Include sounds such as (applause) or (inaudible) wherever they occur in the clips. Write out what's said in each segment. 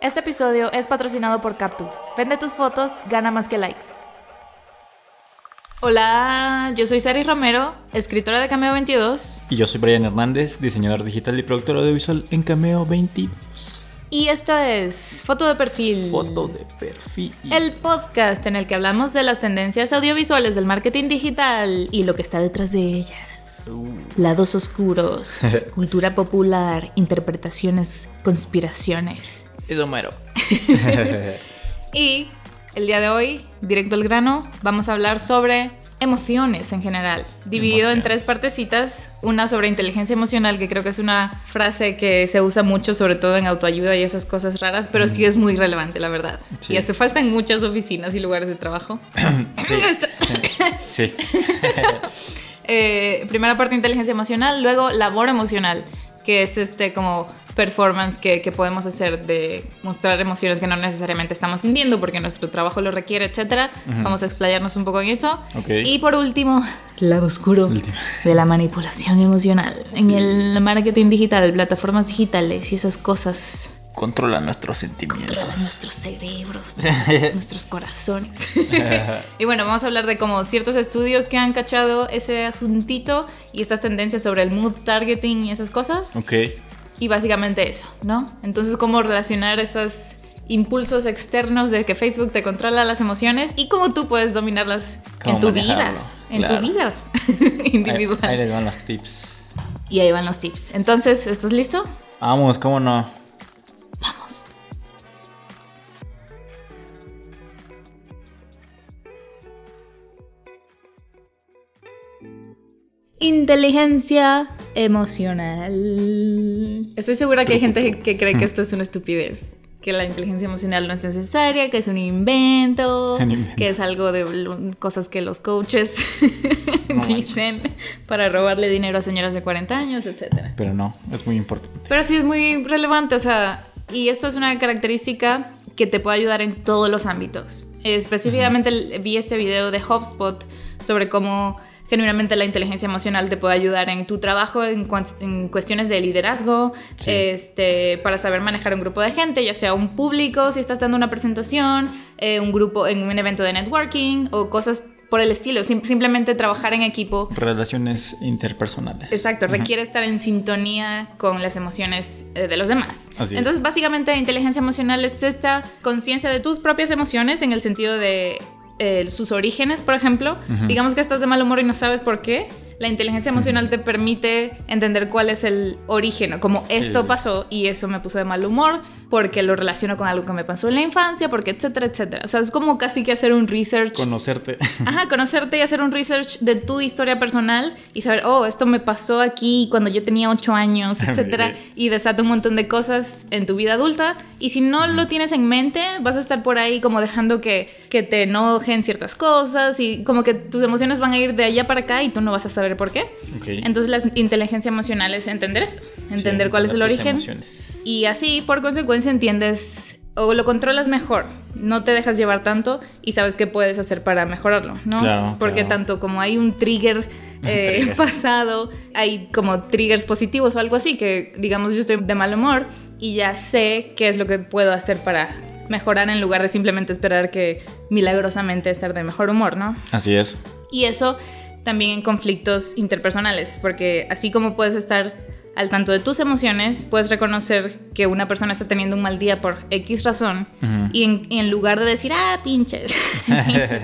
Este episodio es patrocinado por Captu. Vende tus fotos, gana más que likes. Hola, yo soy Sari Romero, escritora de Cameo 22. Y yo soy Brian Hernández, diseñador digital y productor audiovisual en Cameo 22. Y esto es Foto de Perfil. Foto de perfil. El podcast en el que hablamos de las tendencias audiovisuales del marketing digital y lo que está detrás de ellas. Uh. Lados oscuros, (laughs) cultura popular, interpretaciones, conspiraciones. Eso mero. (laughs) Y el día de hoy, directo al grano, vamos a hablar sobre emociones en general, dividido en tres partecitas. Una sobre inteligencia emocional, que creo que es una frase que se usa mucho, sobre todo en autoayuda y esas cosas raras, pero sí es muy relevante, la verdad. Sí. Y hace falta en muchas oficinas y lugares de trabajo. (coughs) (coughs) Sí. Eh, primera parte inteligencia emocional, luego labor emocional, que es este como performance que, que podemos hacer de mostrar emociones que no necesariamente estamos sintiendo porque nuestro trabajo lo requiere, etcétera. Vamos a explayarnos un poco en eso. Ok. Y por último, lado oscuro Último. de la manipulación emocional en el marketing digital, plataformas digitales y esas cosas Controla nuestros sentimientos. controlan nuestros cerebros, (laughs) nuestros corazones. (laughs) y bueno, vamos a hablar de como ciertos estudios que han cachado ese asuntito y estas tendencias sobre el mood targeting y esas cosas. Ok. Y básicamente eso, ¿no? Entonces, cómo relacionar esos impulsos externos de que Facebook te controla las emociones y cómo tú puedes dominarlas en tu vida, en claro. tu vida (laughs) Ahí, individual. ahí les van los tips. Y ahí van los tips. Entonces, ¿estás listo? Vamos, cómo no. Vamos. Inteligencia emocional. Estoy segura que hay gente que cree que esto es una estupidez. Que la inteligencia emocional no es necesaria, que es un invento, Un invento. que es algo de cosas que los coaches No (laughs) dicen para robarle dinero a señoras de 40 años, etcétera. Pero no, es muy importante. Pero sí es muy relevante, o sea, y esto es una característica que te puede ayudar en todos los ámbitos. Específicamente vi este video de HubSpot sobre cómo genuinamente la inteligencia emocional te puede ayudar en tu trabajo, en, en cuestiones de liderazgo, Sí. este, para saber manejar un grupo de gente, ya sea un público, si estás dando una presentación, eh, un grupo en un evento de networking o cosas por el estilo. Sim- simplemente trabajar en equipo Relaciones interpersonales. Exacto, requiere estar en sintonía con las emociones eh, de los demás. Así es. Entonces, básicamente, inteligencia emocional es esta conciencia de tus propias emociones en el sentido de eh, sus orígenes, por ejemplo. Digamos que estás de mal humor y no sabes por qué. La inteligencia emocional te permite entender cuál es el origen, como Sí, esto sí. pasó y eso me puso de mal humor, porque lo relaciono con algo que me pasó en la infancia, porque etcétera, etcétera. O sea, es como casi que hacer un research Conocerte. (laughs) Ajá, conocerte y hacer un research de tu historia personal y saber, oh, esto me pasó aquí cuando yo tenía 8 años, (laughs) etcétera, y desata un montón de cosas en tu vida adulta. Y si no lo tienes en mente, vas a estar por ahí como dejando que, que te enojen ciertas cosas y como que tus emociones van a ir de allá para acá y tú no vas a saber por qué. Entonces, la inteligencia emocional es entender esto, entender Sí, cuál es el origen. emociones. Y así, por consecuencia, entiendes o lo controlas mejor. No te dejas llevar tanto y sabes qué puedes hacer para mejorarlo, ¿no? Claro, Porque claro. tanto como hay un trigger, (laughs) eh, Trigger. pasado, hay como triggers positivos o algo así, que digamos yo estoy de mal humor y ya sé qué es lo que puedo hacer para mejorar en lugar de simplemente esperar que milagrosamente estar de mejor humor, ¿no? Así es. Y eso también en conflictos interpersonales, porque así como puedes estar al tanto de tus emociones, puedes reconocer que una persona está teniendo un mal día por X razón y, en, y en lugar de decir, ah, pinche, (laughs)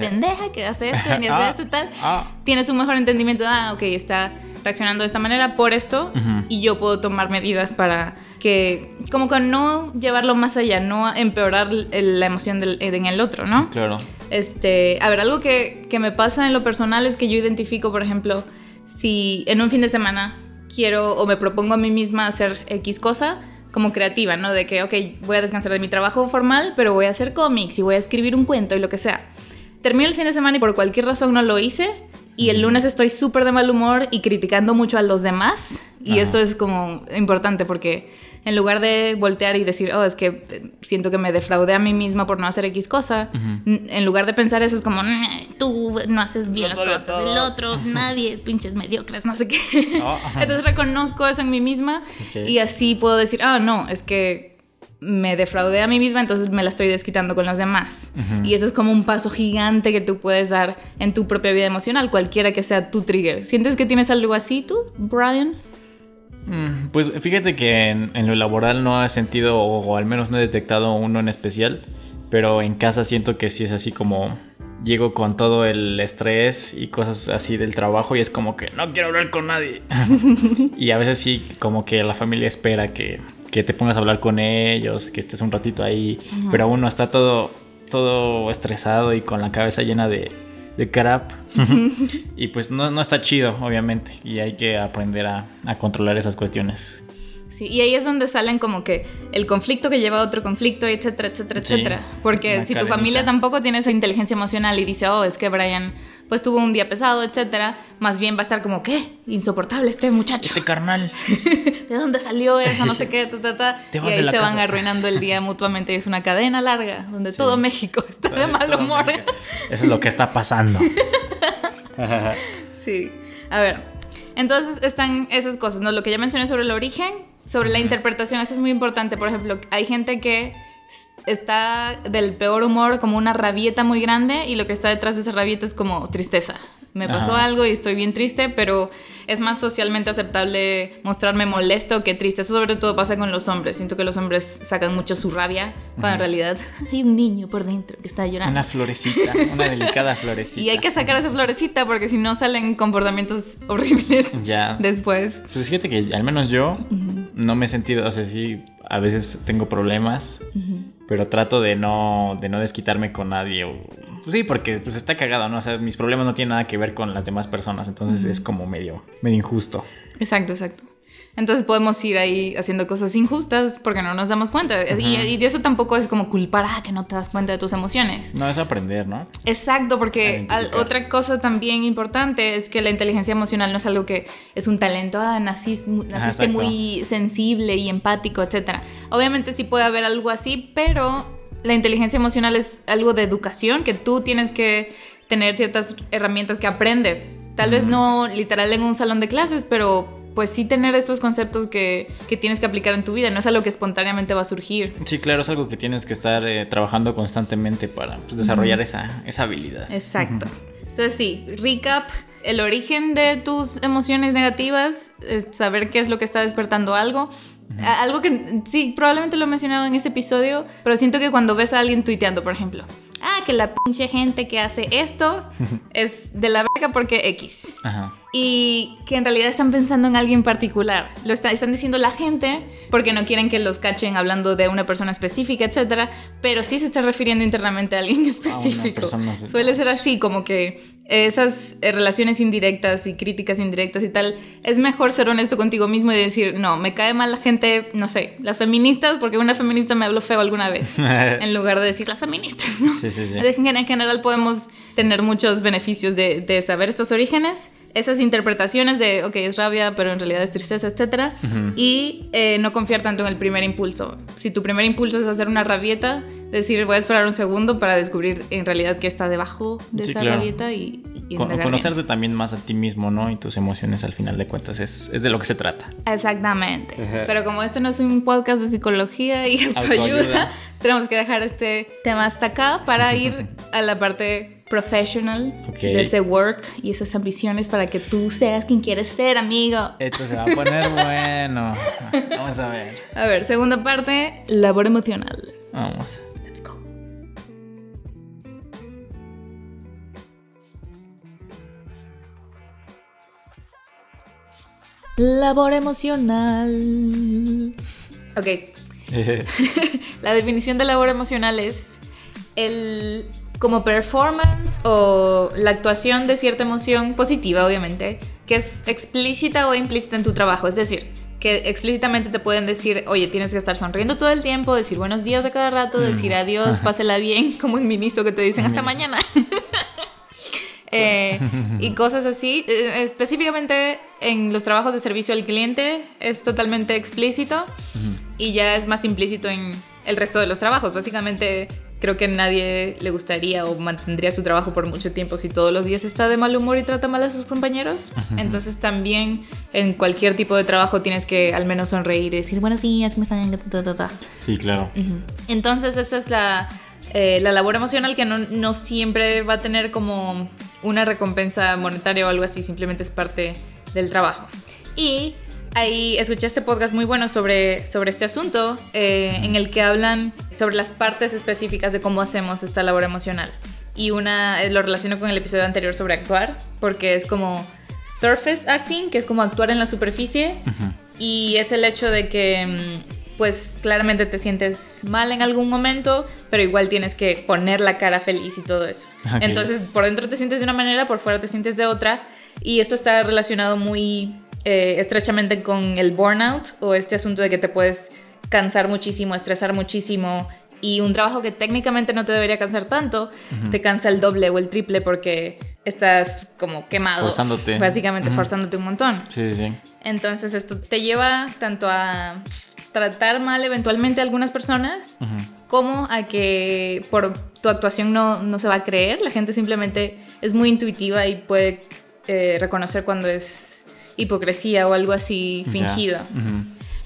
pendeja que hace esto y hace Ah, esto tal, ah. tienes un mejor entendimiento, ah, ok, está reaccionando de esta manera por esto y yo puedo tomar medidas para que, como que no llevarlo más allá, no empeorar el- la emoción del, en el otro, ¿no? Claro. Este, a ver, algo que, que me pasa en lo personal es que yo identifico, por ejemplo, si en un fin de semana quiero o me propongo a mí misma hacer X cosa, como creativa, ¿no? De que, ok, voy a descansar de mi trabajo formal, pero voy a hacer cómics y voy a escribir un cuento y lo que sea. Termino el fin de semana y por cualquier razón no lo hice. Y el lunes estoy súper de mal humor y criticando mucho a los demás. Y Ajá. eso es como importante porque en lugar de voltear y decir, oh, es que eh, siento que me defraudé a mí misma por no hacer X cosa, en lugar de pensar eso es como, "Nah, tú no haces bien Los las cosas, el todos". otro, nadie, pinches mediocres, no sé qué. Ah. (laughs) Entonces reconozco eso en mí misma y así puedo decir, ah, no, es que me defraudé a mí misma, entonces me la estoy desquitando con las demás. Y eso es como un paso gigante que tú puedes dar en tu propia vida emocional, cualquiera que sea tu trigger. ¿Sientes que tienes algo así tú, Brian? Mm, Pues fíjate que en, en lo laboral no he sentido, o al menos no he detectado uno en especial, pero en casa siento que sí es así como llego con todo el estrés y cosas así del trabajo y es como que no quiero hablar con nadie. (laughs) (laughs) y a veces sí como que la familia espera que, que te pongas a hablar con ellos, que estés un ratito ahí, pero uno está todo, todo estresado y con la cabeza llena de, de crap. (laughs) y pues no, no está chido, obviamente, y hay que aprender a, a controlar esas cuestiones. Sí, y ahí es donde salen como que el conflicto que lleva a otro conflicto, etcétera, etcétera, Sí, etcétera. Porque si tu familia tampoco tiene esa inteligencia emocional y dice, oh, es que Brian pues tuvo un día pesado, etcétera, más bien va a estar como, ¿qué? Insoportable este muchacho. Este carnal. (laughs) ¿De dónde salió eso? No sé qué, ta, ta, ta. Te Y vas ahí de la se van arruinando el día (laughs) mutuamente y es una cadena larga donde Sí. todo México (laughs) está de mal humor. América. Eso es lo que está pasando. Sí. A ver. Entonces están esas cosas, ¿no? Lo que ya mencioné sobre el origen, sobre la interpretación, eso es muy importante. Por ejemplo, hay gente que está del peor humor como una rabieta muy grande y lo que está detrás de esa rabieta es como tristeza. Me pasó Ajá. algo y estoy bien triste, pero es más socialmente aceptable mostrarme molesto que triste. Eso sobre todo pasa con los hombres. Siento que los hombres sacan mucho su rabia, cuando en realidad (laughs) hay un niño por dentro que está llorando. Una florecita, una (laughs) delicada florecita. Y hay que sacar esa florecita porque si no salen comportamientos (laughs) horribles Ya. después. Pues fíjate que al menos yo no me he sentido, o sea, sí, a veces tengo problemas, pero trato de no, de no desquitarme con nadie. o- pues sí, porque pues está cagado, ¿no? O sea, mis problemas no tienen nada que ver con las demás personas, entonces es como medio, medio injusto. Exacto, exacto. Entonces podemos ir ahí haciendo cosas injustas porque no nos damos cuenta. y, y de eso tampoco es como culpar a que no te das cuenta de tus emociones. No, es aprender, ¿no? Exacto, porque al- otra cosa también importante es que la inteligencia emocional no es algo que es un talento, ah, mu- naciste exacto. muy sensible y empático, etc. Obviamente sí puede haber algo así, pero la inteligencia emocional es algo de educación que tú tienes que tener ciertas herramientas que aprendes. Tal vez no literal en un salón de clases, pero pues sí tener estos conceptos que, que tienes que aplicar en tu vida. No es algo que espontáneamente va a surgir. Sí, claro, es algo que tienes que estar eh, trabajando constantemente para pues, desarrollar esa, esa habilidad. Exacto. Entonces sí, recap, el origen de tus emociones negativas, es saber qué es lo que está despertando algo. Algo que sí, probablemente lo he mencionado en ese episodio, pero siento que cuando ves a alguien tuiteando, por ejemplo, ah, que la pinche gente que hace esto (laughs) es de la verga porque X. Ajá. Y que en realidad están pensando en alguien particular. Lo está- están diciendo la gente porque no quieren que los cachen hablando de una persona específica, etcétera, pero sí se está refiriendo internamente a alguien (laughs) específico. persona. Suele ser así, como que esas eh, relaciones indirectas y críticas indirectas y tal, es mejor ser honesto contigo mismo y decir, no, me cae mal la gente, no sé, las feministas, porque una feminista me habló feo alguna vez, (laughs) en lugar de decir las feministas, ¿no? Sí, sí, sí. En general podemos tener muchos beneficios de, de saber estos orígenes, esas interpretaciones de, ok, es rabia, pero en realidad es tristeza, etc. Y eh, no confiar tanto en el primer impulso. Si tu primer impulso es hacer una rabieta, decir, voy a esperar un segundo para descubrir en realidad qué está debajo de Sí, esa claro. rabieta y, y Con- indagar bien. conocerte también más a ti mismo, ¿no? Y tus emociones al final de cuentas es, es de lo que se trata. Exactamente. Ajá. Pero como este no es un podcast de psicología y autoayuda, Autoayuda. tenemos que dejar este tema hasta acá para ir (laughs) a la parte professional de ese work y esas ambiciones para que tú seas quien quieres ser, amigo. Esto se va a poner (laughs) bueno. Vamos a ver. A ver, segunda parte, labor emocional. Vamos. Let's go. Labor emocional. Ok, (laughs) (laughs) la definición de labor emocional es el como performance o la actuación de cierta emoción positiva, obviamente, que es explícita o implícita en tu trabajo. Es decir, que explícitamente te pueden decir, oye, tienes que estar sonriendo todo el tiempo, decir buenos días a cada rato, decir adiós, (laughs) pásela bien, como en Miniso que te dicen hasta mañana. (laughs) Eh, y cosas así. Eh, específicamente en los trabajos de servicio al cliente es totalmente explícito y ya es más implícito en el resto de los trabajos. Básicamente creo que nadie le gustaría o mantendría su trabajo por mucho tiempo si todos los días está de mal humor y trata mal a sus compañeros. Entonces también en cualquier tipo de trabajo tienes que al menos sonreír y decir buenos días, ¿cómo están? Sí, claro. Entonces esta es la, eh, la labor emocional que no, no siempre va a tener como una recompensa monetaria o algo así, simplemente es parte del trabajo. Y ahí escuché este podcast muy bueno sobre, sobre este asunto, eh, en el que hablan sobre las partes específicas de cómo hacemos esta labor emocional. Y una eh, lo relaciono con el episodio anterior sobre actuar, porque es como surface acting, que es como actuar en la superficie, y es el hecho de que mm, pues claramente te sientes mal en algún momento, pero igual tienes que poner la cara feliz y todo eso. Entonces, por dentro te sientes de una manera, por fuera te sientes de otra, y esto está relacionado muy eh, estrechamente con el burnout o este asunto de que te puedes cansar muchísimo, estresar muchísimo y un trabajo que técnicamente no te debería cansar tanto, te cansa el doble o el triple porque estás como quemado. Forzándote. Básicamente forzándote un montón. Sí, sí. Entonces esto te lleva tanto a tratar mal eventualmente a algunas personas como a que por tu actuación no, no, se va a creer. La gente simplemente es muy intuitiva y puede eh, reconocer cuando es hipocresía o algo así fingido.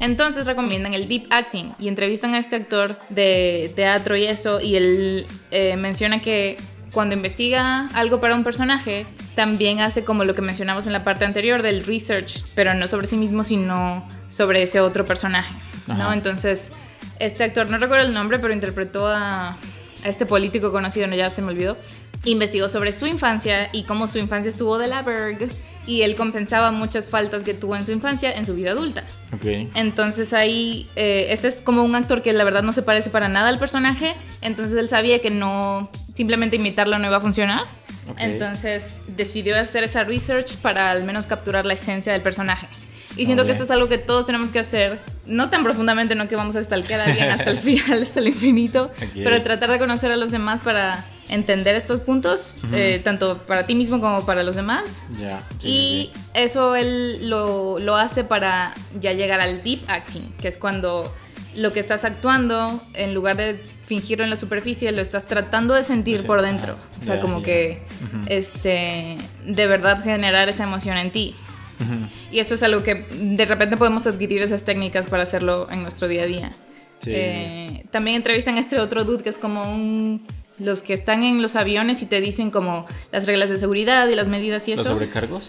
Entonces recomiendan el deep acting y entrevistan a este actor de teatro y eso y él eh, menciona que cuando investiga algo para un personaje, también hace como lo que mencionamos en la parte anterior del research, pero no sobre sí mismo, sino sobre ese otro personaje, ¿no? Entonces, este actor, no recuerdo el nombre, pero interpretó a, a este político conocido, no ya se me olvidó, investigó sobre su infancia y cómo su infancia estuvo de la verg y él compensaba muchas faltas que tuvo en su infancia en su vida adulta. Okay. Entonces ahí, eh, este es como un actor que la verdad no se parece para nada al personaje, entonces él sabía que no, simplemente imitarlo no iba a funcionar. Entonces decidió hacer esa research para al menos capturar la esencia del personaje. Y siento que esto es algo que todos tenemos que hacer, no tan profundamente, no que vamos a stalkear a alguien hasta el (laughs) final, hasta el infinito, pero tratar de conocer a los demás para entender estos puntos, eh, tanto para ti mismo como para los demás. y eso él lo, lo, hace para ya llegar al deep acting, que es cuando lo que estás actuando, en lugar de fingirlo en la superficie, lo estás tratando de sentir por dentro. o sea, como que este, de verdad generar esa emoción en ti. Y esto es algo que de repente podemos adquirir esas técnicas para hacerlo en nuestro día a día. Eh, también entrevistan a este otro dude que es como un los que están en los aviones y te dicen como las reglas de seguridad y las medidas y eso. ¿Los sobrecargos?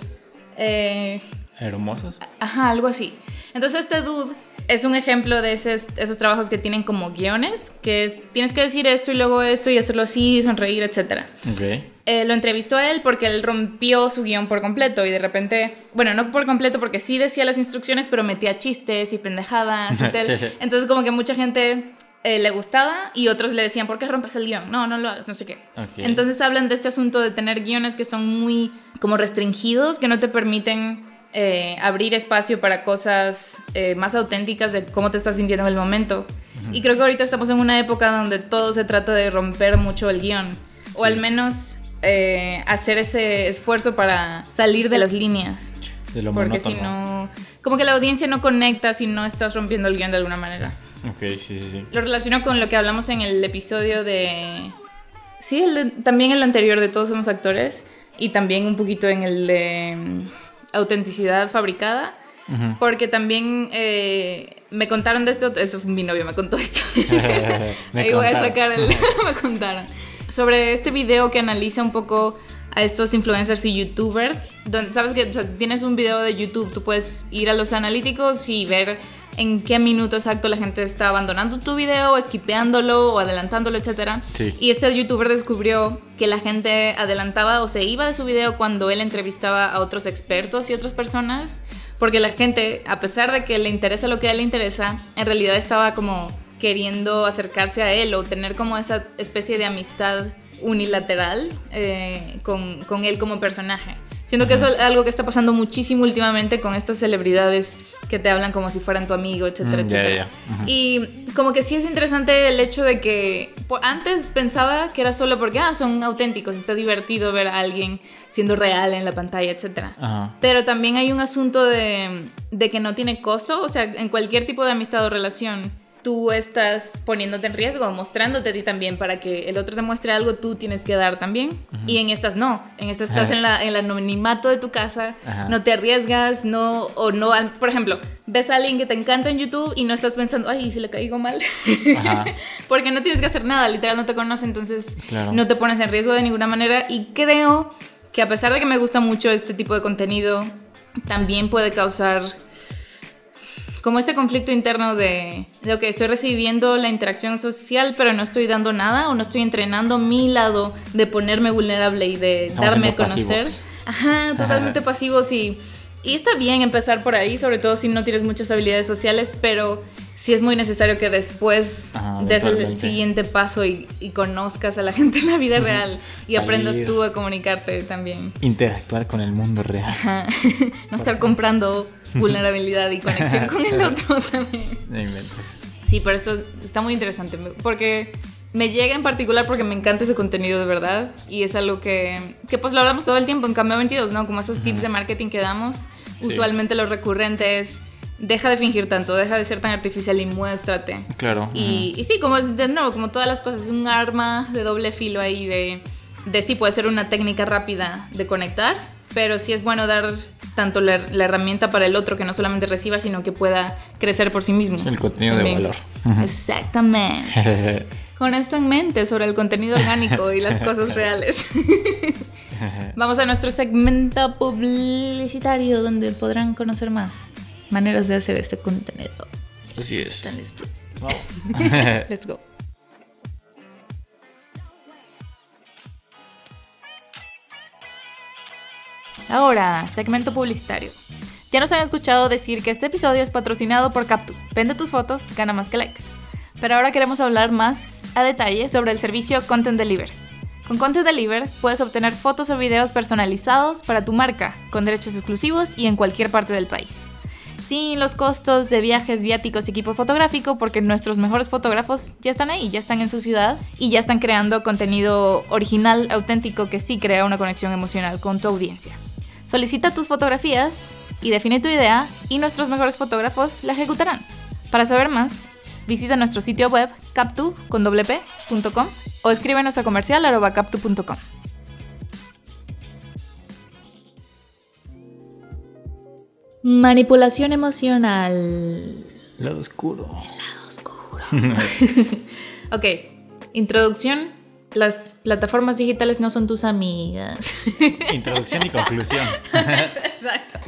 Eh, ¿Hermosos? Ajá, algo así. Entonces este dude es un ejemplo de esos, esos trabajos que tienen como guiones, que es, tienes que decir esto y luego esto y hacerlo así, sonreír, etc. Okay. Eh, lo entrevistó a él porque él rompió su guion por completo y de repente, bueno, no por completo porque sí decía las instrucciones, pero metía chistes y pendejadas y (laughs) tal. Entonces como que mucha gente eh, le gustaba y otros le decían, ¿por qué rompes el guion? No, no lo hagas, no sé qué. Entonces hablan de este asunto de tener guiones que son muy como restringidos, que no te permiten eh, abrir espacio para cosas eh, más auténticas de cómo te estás sintiendo en el momento. Y creo que ahorita estamos en una época donde todo se trata de romper mucho el guion, o al menos hacer ese esfuerzo para salir de las líneas. De lo Porque si no, como que la audiencia no conecta si no estás rompiendo el guion de alguna manera. Ok, sí, sí, sí. Lo relaciono con lo que hablamos en el episodio de... Sí, también el anterior de Todos somos actores y también un poquito en el de autenticidad fabricada. Porque también eh, me contaron de esto, eso mi novio, me contó esto. (laughs) (laughs) Ahí voy a sacar el... (laughs) me contaron. Sobre este video que analiza un poco a estos influencers y youtubers. Donde, Sabes que tienes un video de YouTube, tú puedes ir a los analíticos y ver en qué minuto exacto la gente está abandonando tu video, esquipeándolo o adelantándolo, etc. Y este youtuber descubrió que la gente adelantaba o se iba de su video cuando él entrevistaba a otros expertos y otras personas, porque la gente, a pesar de que le interesa lo que a él le interesa, en realidad estaba como queriendo acercarse a él o tener como esa especie de amistad unilateral eh, con, con él como personaje. Siento que eso es algo que está pasando muchísimo últimamente con estas celebridades que te hablan como si fueran tu amigo, etcétera, mm, etcétera. Y como que sí es interesante el hecho de que antes pensaba que era solo porque ah, son auténticos, está divertido ver a alguien siendo real en la pantalla, etcétera. Pero también hay un asunto de, de que no tiene costo, o sea, en cualquier tipo de amistad o relación tú estás poniéndote en riesgo, mostrándote a ti también para que el otro te muestre algo, tú tienes que dar también. Y en estas no, en estas estás en, la, en el anonimato de tu casa, no te arriesgas, no, o no, por ejemplo, ves a alguien que te encanta en YouTube y no estás pensando, ay, si le caigo mal, (laughs) porque no tienes que hacer nada, literal no te conoce, entonces no te pones en riesgo de ninguna manera. Y creo que a pesar de que me gusta mucho este tipo de contenido, también puede causar como este conflicto interno de, de, ok, estoy recibiendo la interacción social, pero no estoy dando nada o no estoy entrenando mi lado de ponerme vulnerable y de darme a conocer. Ajá, totalmente pasivos y, y está bien empezar por ahí, sobre todo si no tienes muchas habilidades sociales, pero sí es muy necesario que después des el siguiente paso y, conozcas a la gente en la vida real y aprendas tú a comunicarte también. Interactuar con el mundo real. (laughs) no estar comprando (laughs) vulnerabilidad y conexión con el otro también. Sí, pero esto está muy interesante porque me llega en particular porque me encanta ese contenido de verdad y es algo que, que pues lo hablamos todo el tiempo en Cambio 22, ¿no? Como esos tips de marketing que damos. Usualmente lo recurrente es deja de fingir tanto, deja de ser tan artificial y muéstrate. Claro. Y, y sí, como de nuevo, como todas las cosas, es un arma de doble filo ahí de, de sí, puede ser una técnica rápida de conectar, pero sí es bueno dar tanto la, herramienta para el otro que no solamente reciba, sino que pueda crecer por sí mismo. El contenido de valor. Exactamente. (laughs) Con esto en mente sobre el contenido orgánico y las cosas (laughs) reales. Vamos a nuestro segmento publicitario donde podrán conocer más maneras de hacer este contenido. Así es. ¿Están listos? (laughs) Let's go. Ahora, segmento publicitario. Ya nos han escuchado decir que este episodio es patrocinado por Captu. Vende tus fotos, gana más que likes. Pero ahora queremos hablar más a detalle sobre el servicio Content Deliver. Con Content Deliver puedes obtener fotos o videos personalizados para tu marca, con derechos exclusivos y en cualquier parte del país. Sin los costos de viajes, viáticos y equipo fotográfico, porque nuestros mejores fotógrafos ya están ahí, ya están en su ciudad y ya están creando contenido original, auténtico, que sí crea una conexión emocional con tu audiencia. Solicita tus fotografías y define tu idea y nuestros mejores fotógrafos la ejecutarán. Para saber más, visita nuestro sitio web captu.com o escríbenos a comercial Manipulación emocional. Lado oscuro. lado oscuro. (laughs) ok, introducción las plataformas digitales no son tus amigas. (laughs) Introducción y conclusión. (laughs) Exacto.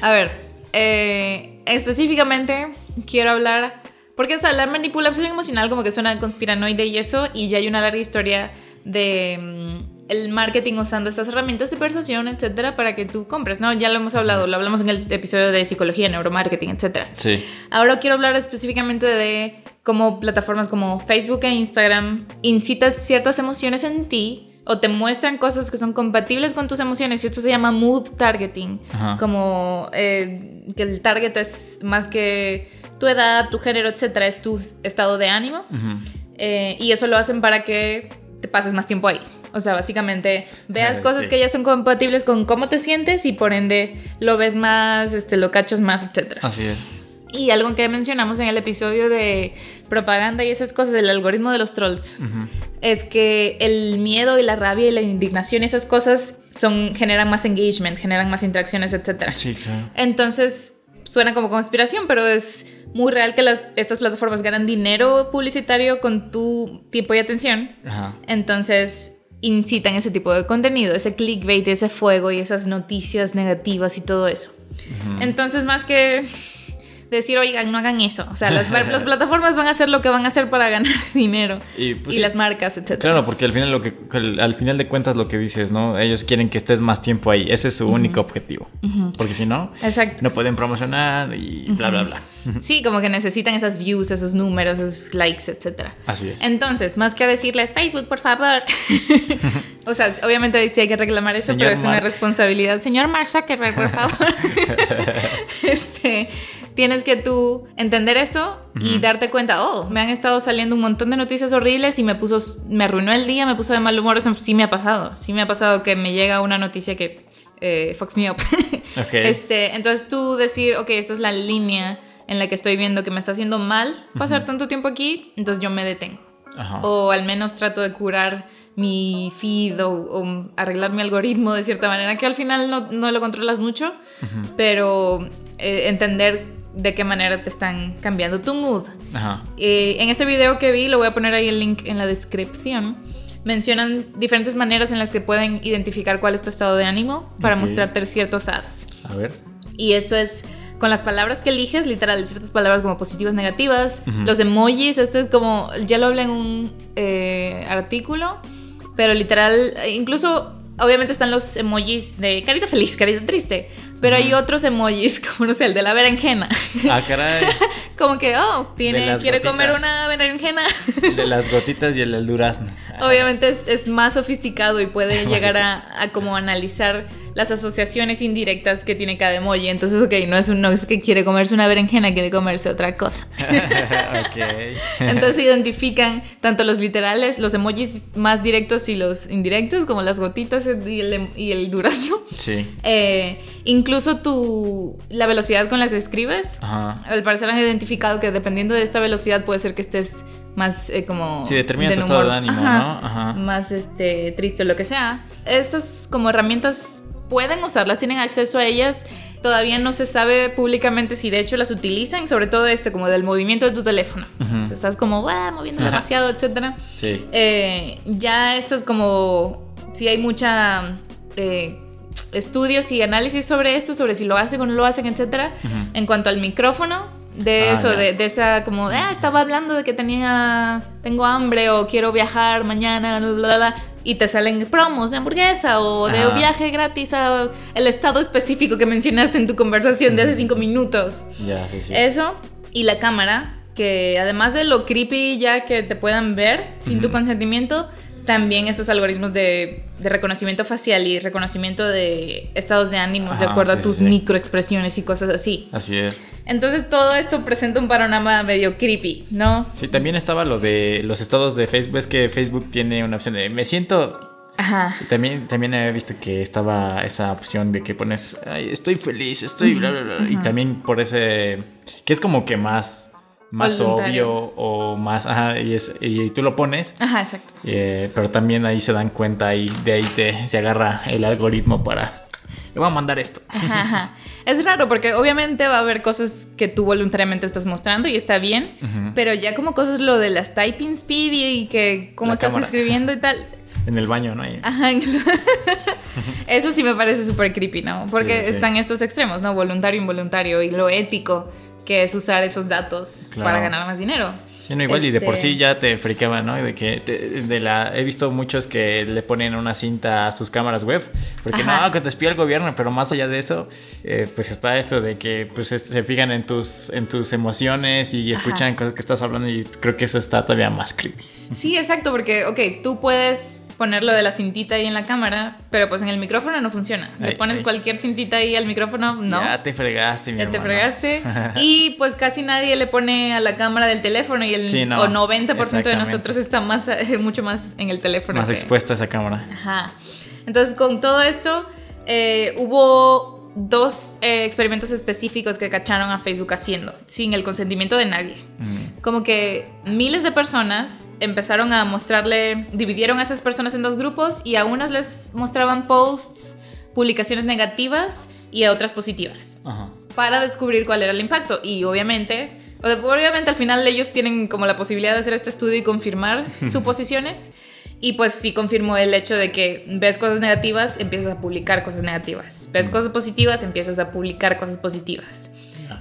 A ver, eh, específicamente quiero hablar, porque o sea, la manipulación emocional como que suena conspiranoide y eso, y ya hay una larga historia de mm, el marketing usando estas herramientas de persuasión, etcétera, para que tú compres, ¿no? Ya lo hemos hablado, lo hablamos en el episodio de psicología, neuromarketing, etcétera. Sí. Ahora quiero hablar específicamente de cómo plataformas como Facebook e Instagram incitas ciertas emociones en ti o te muestran cosas que son compatibles con tus emociones y esto se llama mood targeting, como eh, que el target es más que tu edad, tu género, etcétera, es tu estado de ánimo. Eh, y eso lo hacen para que te pases más tiempo ahí. O sea, básicamente veas cosas que ya son compatibles con cómo te sientes y por ende lo ves más, este, lo cachas más, etc. Así es. Y algo que mencionamos en el episodio de propaganda y esas cosas del algoritmo de los trolls es que el miedo y la rabia y la indignación y esas cosas son generan más engagement, generan más interacciones, etc. Sí, claro. Entonces suena como conspiración, pero es muy real que las, estas plataformas ganan dinero publicitario con tu tiempo y atención. Ajá. Entonces incitan ese tipo de contenido, ese clickbait, ese fuego y esas noticias negativas y todo eso. Entonces, más que decir, oigan, no hagan eso. O sea, (laughs) las, plataformas van a hacer lo que van a hacer para ganar (laughs) dinero. Y, pues las marcas, etc. Claro, porque al final, lo que, al final de cuentas lo que dices, ¿no? Ellos quieren que estés más tiempo ahí. Ese es su único objetivo. Porque si no, no pueden promocionar y bla, bla, bla. (laughs) Sí, como que necesitan esas views, esos números, esos likes, etc. Así es. Entonces, más que decirles, Facebook, por favor. o sea, obviamente sí hay que reclamar eso, pero es una responsabilidad. Señor Mark Zuckerberg, por favor. este tienes que tú entender eso y darte cuenta, oh, me han estado saliendo un montón de noticias horribles y me puso, me arruinó el día, me puso de mal humor. Eso sí me ha pasado. Sí me ha pasado que me llega una noticia que eh, fucks me up. (laughs) Este, entonces tú decir, ok, esta es la línea en la que estoy viendo que me está haciendo mal pasar tanto tiempo aquí, entonces yo me detengo. Ajá. O al menos trato de curar mi feed o, o arreglar mi algoritmo de cierta manera, que al final no, no lo controlas mucho, Ujú. pero eh, entender de qué manera te están cambiando tu mood. Ajá. Eh, en este video que vi, lo voy a poner ahí el link en la descripción, mencionan diferentes maneras en las que pueden identificar cuál es tu estado de ánimo para mostrarte ciertos ads. A ver. Y esto es con las palabras que eliges, literal, ciertas palabras como positivas, negativas, los emojis, esto es como, ya lo hablé en un eh, artículo, pero literal, eh, incluso, obviamente están los emojis de carita feliz, carita triste, pero hay otros emojis, (laughs) como no sé, el de la berenjena, Ah, caray. (laughs) como que, oh, tiene, quiere comer una berenjena. De las gotitas y el, el durazno. (laughs) Obviamente es, es más sofisticado y puede llegar a, a como analizar las asociaciones indirectas que tiene cada emoji. Entonces, ok, no es, un, no es que quiere comerse una berenjena, quiere comerse otra cosa. (laughs) ok. Entonces identifican tanto los literales, los emojis más directos y los indirectos, como las gotitas y el, y el durazno. Sí. Eh, incluso tu, la velocidad con la que escribes. Ajá. Al parecer han identificado que dependiendo de esta velocidad puede ser que estés más eh, como... Sí, determina tu estado de ánimo, Ajá. ¿no? Ajá. Más este, triste o lo que sea. Estas como herramientas pueden usarlas, tienen acceso a ellas. Todavía no se sabe públicamente si de hecho las utilizan, sobre todo este como del movimiento de tu teléfono. Estás como "Ah, moviendo demasiado, etcétera. Sí. Eh, ya esto es como si hay mucha eh, estudios y análisis sobre esto, sobre si lo hacen o no lo hacen, etcétera. Ujú. En cuanto al micrófono, de Ah, eso, de, de esa como, ah, estaba hablando de que tenía, tengo hambre o quiero viajar mañana, bla, bla, bla", y te salen promos de hamburguesa o de Ajá. viaje gratis a el estado específico que mencionaste en tu conversación de hace cinco minutos. Ya, sí, sí. Eso y la cámara, que además de lo creepy ya que te puedan ver sin tu Ujú. consentimiento, también estos algoritmos de, de reconocimiento facial y reconocimiento de estados de ánimos de Ajá, acuerdo sí, a tus sí. microexpresiones y cosas así. Así es. Entonces todo esto presenta un panorama medio creepy, ¿no? Sí, también estaba lo de los estados de Facebook. Es que Facebook tiene una opción de me siento. Ajá. También, también he visto que estaba esa opción de que pones "Ay, estoy feliz, estoy bla bla bla. Y también por ese. que es como que más. Más Voluntario. obvio o más. Ajá, y, es, y tú lo pones. Ajá, exacto. eh, pero también ahí se dan cuenta y de ahí te, se agarra el algoritmo para. Le voy a mandar esto. Ajá, ajá. Es raro porque obviamente va a haber cosas que tú voluntariamente estás mostrando y está bien, Ujú. pero ya como cosas lo de las typing speed y, que cómo La estás cámara. escribiendo y tal. (laughs) En el baño, ¿no? Ajá. (laughs) Eso sí me parece súper creepy, ¿no? Porque Sí, sí. están estos extremos, ¿no? Voluntario, involuntario y lo ético que es usar esos datos Claro. para ganar más dinero. Sí, no, igual y de por Este- sí ya te friqueaba, ¿no? De que te- de la he visto muchos que le ponen una cinta a sus cámaras web, porque Ajá. no, que te espía el gobierno, pero más allá de eso, eh, pues está esto de que pues es- se fijan en tus en tus emociones y Ajá. escuchan cosas que estás hablando y creo que eso está todavía más creepy. Sí, exacto, porque, ok, tú puedes ponerlo de la cintita ahí en la cámara, pero pues en el micrófono no funciona. Le Ay, pones ay. cualquier cintita ahí al micrófono, no. Ya te fregaste, mi Ya te fregaste. (laughs) Y pues casi nadie le pone a la cámara del teléfono y el Sí, no, o 90% de nosotros está más, eh, mucho más en el teléfono. Más que- expuesta esa cámara. Ajá. Entonces, con todo esto, eh, hubo dos eh, experimentos específicos que cacharon a Facebook haciendo, sin el consentimiento de nadie. Mm. Como que miles de personas empezaron a mostrarle, dividieron a esas personas en dos grupos y a unas les mostraban posts, publicaciones negativas y a otras positivas Ajá. para descubrir cuál era el impacto. Y obviamente, obviamente al final ellos tienen como la posibilidad de hacer este estudio y confirmar (laughs) suposiciones. Y pues sí confirmó el hecho de que ves cosas negativas, empiezas a publicar cosas negativas. Ves Mm. cosas positivas, empiezas a publicar cosas positivas.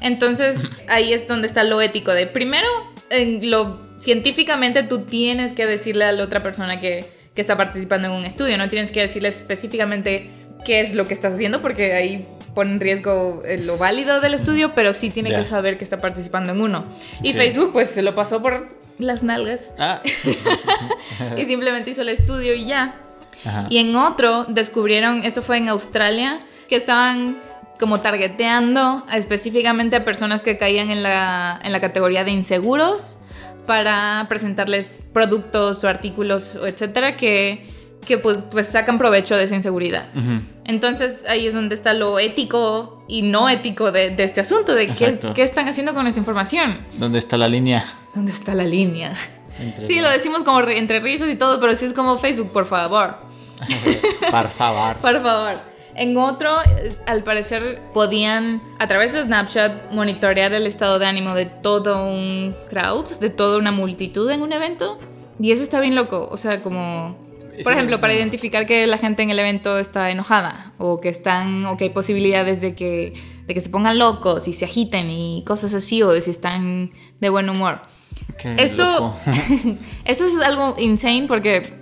Entonces ahí es donde está lo ético de primero, en lo científicamente tú tienes que decirle a la otra persona que, que está participando en un estudio, no tienes que decirle específicamente qué es lo que estás haciendo porque ahí pone en riesgo eh, lo válido del estudio, pero sí tiene que saber que está participando en uno. Y Sí. Facebook pues se lo pasó por las nalgas Ah. (laughs) y simplemente hizo el estudio y ya. Ajá. Y en otro descubrieron, esto fue en Australia, que estaban como targeteando a- específicamente a personas que caían en la, en la categoría de inseguros para presentarles productos o artículos o etcétera que que pues, pues sacan provecho de esa inseguridad. Entonces ahí es donde está lo ético y no ético de, de este asunto, de qué, qué están haciendo con nuestra información. ¿Dónde está la línea? ¿Dónde está la línea? Entre Sí, lo decimos como re- entre risas y todo, pero sí es como Facebook, por favor. (laughs) Por favor. Por favor. En otro, al parecer, podían a través de Snapchat monitorear el estado de ánimo de todo un crowd, de toda una multitud en un evento. Y eso está bien loco. O sea, como... Por ejemplo, para identificar que la gente en el evento está enojada o que están o que hay posibilidades de que, de que se pongan locos y se agiten y cosas así o de si están de buen humor. Qué Esto, (laughs) eso es algo insane porque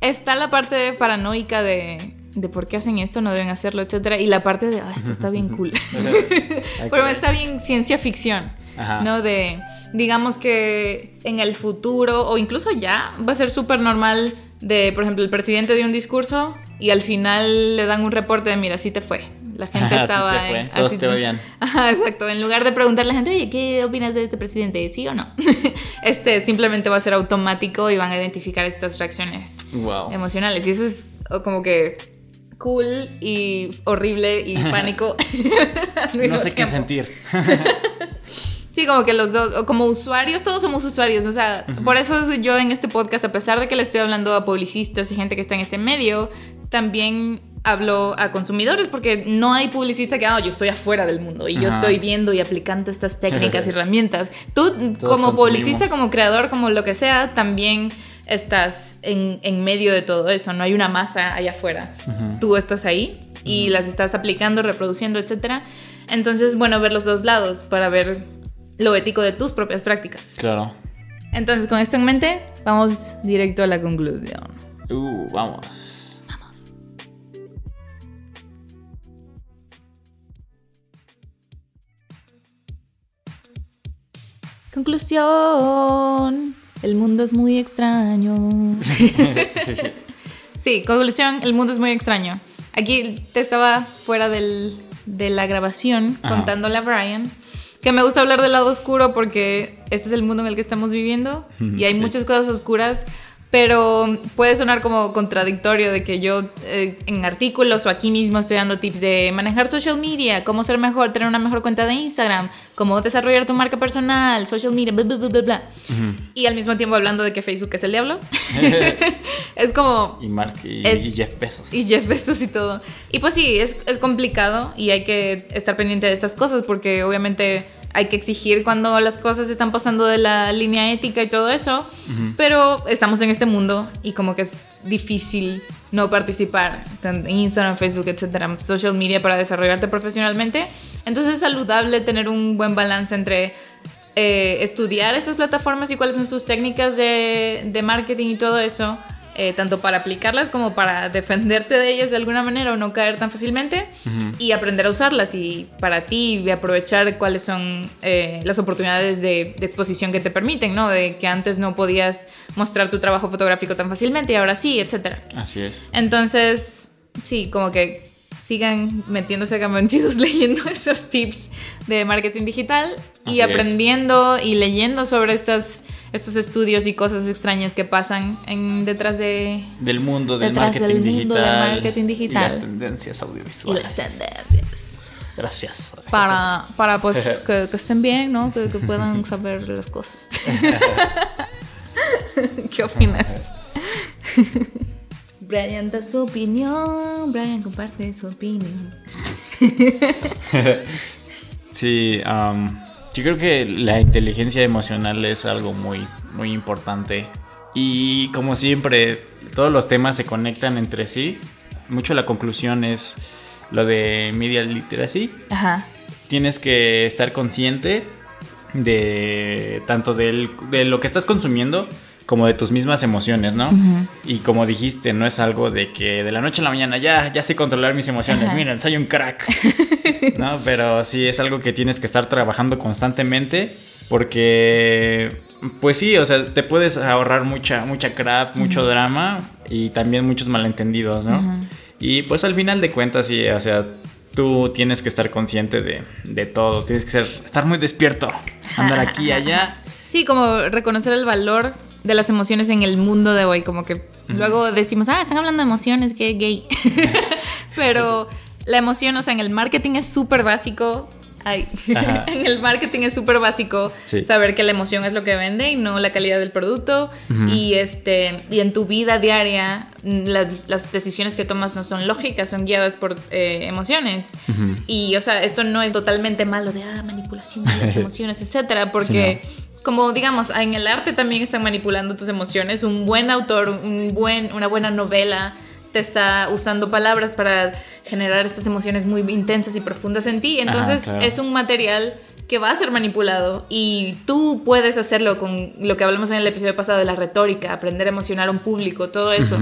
está la parte paranoica de, de por qué hacen esto, no deben hacerlo, etcétera, y la parte de, ah, esto está bien cool. (laughs) (laughs) Pero está bien ciencia ficción, Ajá. ¿no? De, digamos que en el futuro, o incluso ya, va a ser súper normal de, por ejemplo, el presidente dio un discurso y al final le dan un reporte de, mira, así te fue. La gente Así estaba... te fue, en- todos así te. (laughs) Ajá, exacto. En lugar de preguntarle a la gente, oye, ¿qué opinas de este presidente? ¿Sí o no? este simplemente va a ser automático y van a identificar estas reacciones Wow. emocionales. Y eso es como que cool y horrible y pánico. (laughs) No sé qué sentir. (laughs) Sí, como que los dos, como usuarios, todos somos usuarios. O sea, por eso es yo en este podcast, a pesar de que le estoy hablando a publicistas y gente que está en este medio, también hablo a consumidores porque no hay publicista que, ah, yo estoy afuera del mundo y yo estoy viendo y aplicando estas (laughs) técnicas y herramientas. Tú, Todos como publicista, como creador, como lo que sea, también estás en, en medio de todo eso. No hay una masa allá afuera. Tú estás ahí y las estás aplicando, reproduciendo, etcétera. Entonces, bueno, ver los dos lados para ver lo ético de tus propias prácticas. Claro. Entonces, con esto en mente, vamos directo a la conclusión. Uh, vamos. Vamos. Conclusión. El mundo es muy extraño. (laughs) Sí, conclusión, el mundo es muy extraño. Aquí te estaba fuera del- de la grabación Ajá. contándole a Brian que me gusta hablar del lado oscuro porque este es el mundo en el que estamos viviendo y hay Sí. muchas cosas oscuras, pero puede sonar como contradictorio de que yo eh, en artículos o aquí mismo estoy dando tips de manejar social media, cómo ser mejor, tener una mejor cuenta de Instagram, cómo desarrollar tu marca personal, social media, bla, bla, bla, bla, bla. Ujú. Y al mismo tiempo hablando de que Facebook es el diablo. (laughs) (laughs) es como... Y Mark y, Es- y Jeff Bezos. Y Jeff Bezos y todo. Y pues sí, es, es complicado y hay que estar pendiente de estas cosas porque obviamente hay que exigir cuando las cosas están pasando de la línea ética y todo eso. Pero estamos en este mundo y como que es difícil no participar en Instagram, Facebook, etcétera, social media para desarrollarte profesionalmente. Entonces es saludable tener un buen balance entre eh, estudiar estas plataformas y cuáles son sus técnicas de marketing y todo eso, eh, tanto para aplicarlas como para defenderte de ellas de alguna manera o no caer tan fácilmente y aprender a usarlas y para ti y aprovechar cuáles son eh, las oportunidades de, de exposición que te permiten, ¿no? De que antes no podías mostrar tu trabajo fotográfico tan fácilmente y ahora sí, etcétera. Así es. Entonces, sí, como que sigan metiéndose a camioncitos (laughs) leyendo estos tips de marketing digital Así y es. aprendiendo y leyendo sobre estas, estos estudios y cosas extrañas que pasan en, detrás de Del mundo del marketing del mundo del digital. marketing digital. Y las tendencias y audiovisuales. las tendencias. Gracias. Para, para pues (laughs) que, que estén bien, ¿no? Que, que puedan saber las cosas. (laughs) ¿Qué opinas? (laughs) Brian da su opinión, Brian comparte su opinión. Sí, am, yo creo que la inteligencia emocional es algo muy, muy importante. Y como siempre, todos los temas se conectan entre sí. Mucho la conclusión es lo de media literacy. Ajá. Tienes que estar consciente de tanto del- de lo que estás consumiendo como de tus mismas emociones, ¿no? Y como dijiste, no es algo de que de la noche a la mañana ya, ya sé controlar mis emociones, Ajá. miren, soy un crack, (laughs) ¿no? Pero sí es algo que tienes que estar trabajando constantemente porque, pues sí, o sea, te puedes ahorrar mucha, mucha crap, mucho drama y también muchos malentendidos, ¿no? Y pues al final de cuentas, sí, o sea, tú tienes que estar consciente de, de todo, tienes que ser, estar muy despierto, andar (laughs) aquí y allá. Sí, como reconocer el valor de las emociones en el mundo de hoy. Como que luego decimos, ah, están hablando de emociones, qué gay. (laughs) Pero la emoción, o sea, en el marketing es súper básico. Ay, (laughs) en el marketing es súper básico Sí. saber que la emoción es lo que vende y no la calidad del producto. Y este y en tu vida diaria mm, las, las decisiones que tomas no son lógicas, son guiadas por eh, emociones. Y, o sea, esto no es totalmente malo de ah, manipulación de las (laughs) emociones, etcétera, porque, como digamos, en el arte también están manipulando tus emociones. Un buen autor, un buen, una buena novela te está usando palabras para generar estas emociones muy intensas y profundas en ti. Entonces, claro. es un material que va a ser manipulado y tú puedes hacerlo con lo que hablamos en el episodio pasado de la retórica, aprender a emocionar a un público, todo eso.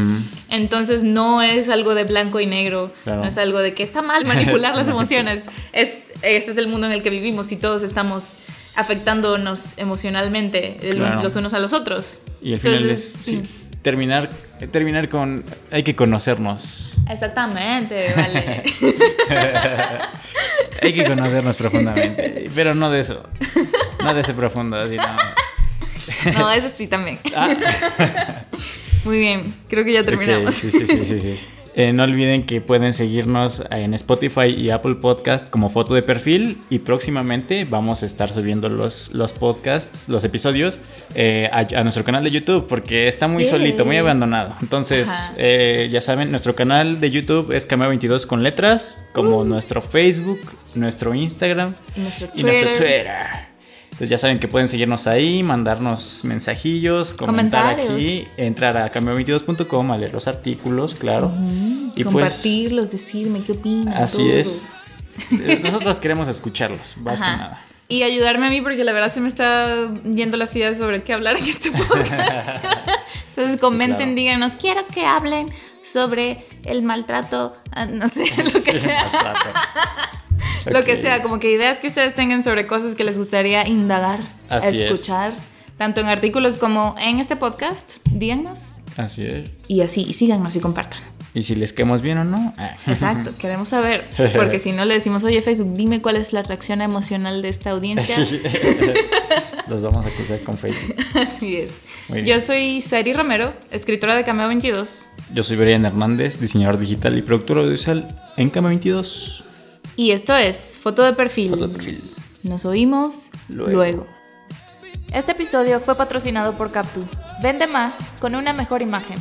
Entonces no es algo de blanco y negro, Claro. no es algo de que está mal manipular (laughs) las emociones. Es, ese es el mundo en el que vivimos y todos estamos afectándonos emocionalmente el- Claro. los unos a los otros. Y al final Entonces, es sí, terminar, terminar con... Hay que conocernos. Exactamente, vale. (laughs) Hay que conocernos profundamente. Pero no de eso. No de ese profundo, sino... (laughs) no, eso sí también. Ah, Muy bien, creo que ya terminamos. sí, sí, sí, sí. Eh, no olviden que pueden seguirnos en Spotify y Apple Podcast como foto de perfil y próximamente vamos a estar subiendo los, los podcasts, los episodios eh, a, a nuestro canal de YouTube porque está muy solito, muy abandonado. Entonces, eh, ya saben, nuestro canal de YouTube es Cameo22 con letras, como nuestro Facebook, nuestro Instagram nuestro y nuestro Twitter. Entonces ya saben que pueden seguirnos ahí, mandarnos mensajillos, comentar aquí, entrar a cambio22.com a leer los artículos, claro. Y pues Compartirlos, decirme qué opinan. así todo. es. Eh, Nosotros queremos escucharlos, más que nada. Y ayudarme a mí porque la verdad se me está yendo las ideas sobre qué hablar en este (laughs) podcast. Entonces comenten, claro. díganos, quiero que hablen sobre el maltrato, ah, no sé, (laughs) lo que Sí, sea. Lo que sea, como que ideas que ustedes tengan sobre cosas que les gustaría indagar, Así es. escuchar, tanto en artículos como en este podcast, díganos. Así es. Y así, y síganos y compartan. Y si les quedamos bien o no. ah. Exacto, (laughs) queremos saber. Porque si no le decimos, oye Facebook, dime cuál es la reacción emocional de esta audiencia. (laughs) Los vamos a acusar con Facebook. Así es. Yo soy Sari Romero, escritora de Cameo 22. Yo soy Brian Hernández, diseñador digital y productor audiovisual en Cama 22. Y esto es Foto de Perfil. Foto de perfil. Nos oímos Luego. luego. Este episodio fue patrocinado por Captu. Vende más con una mejor imagen.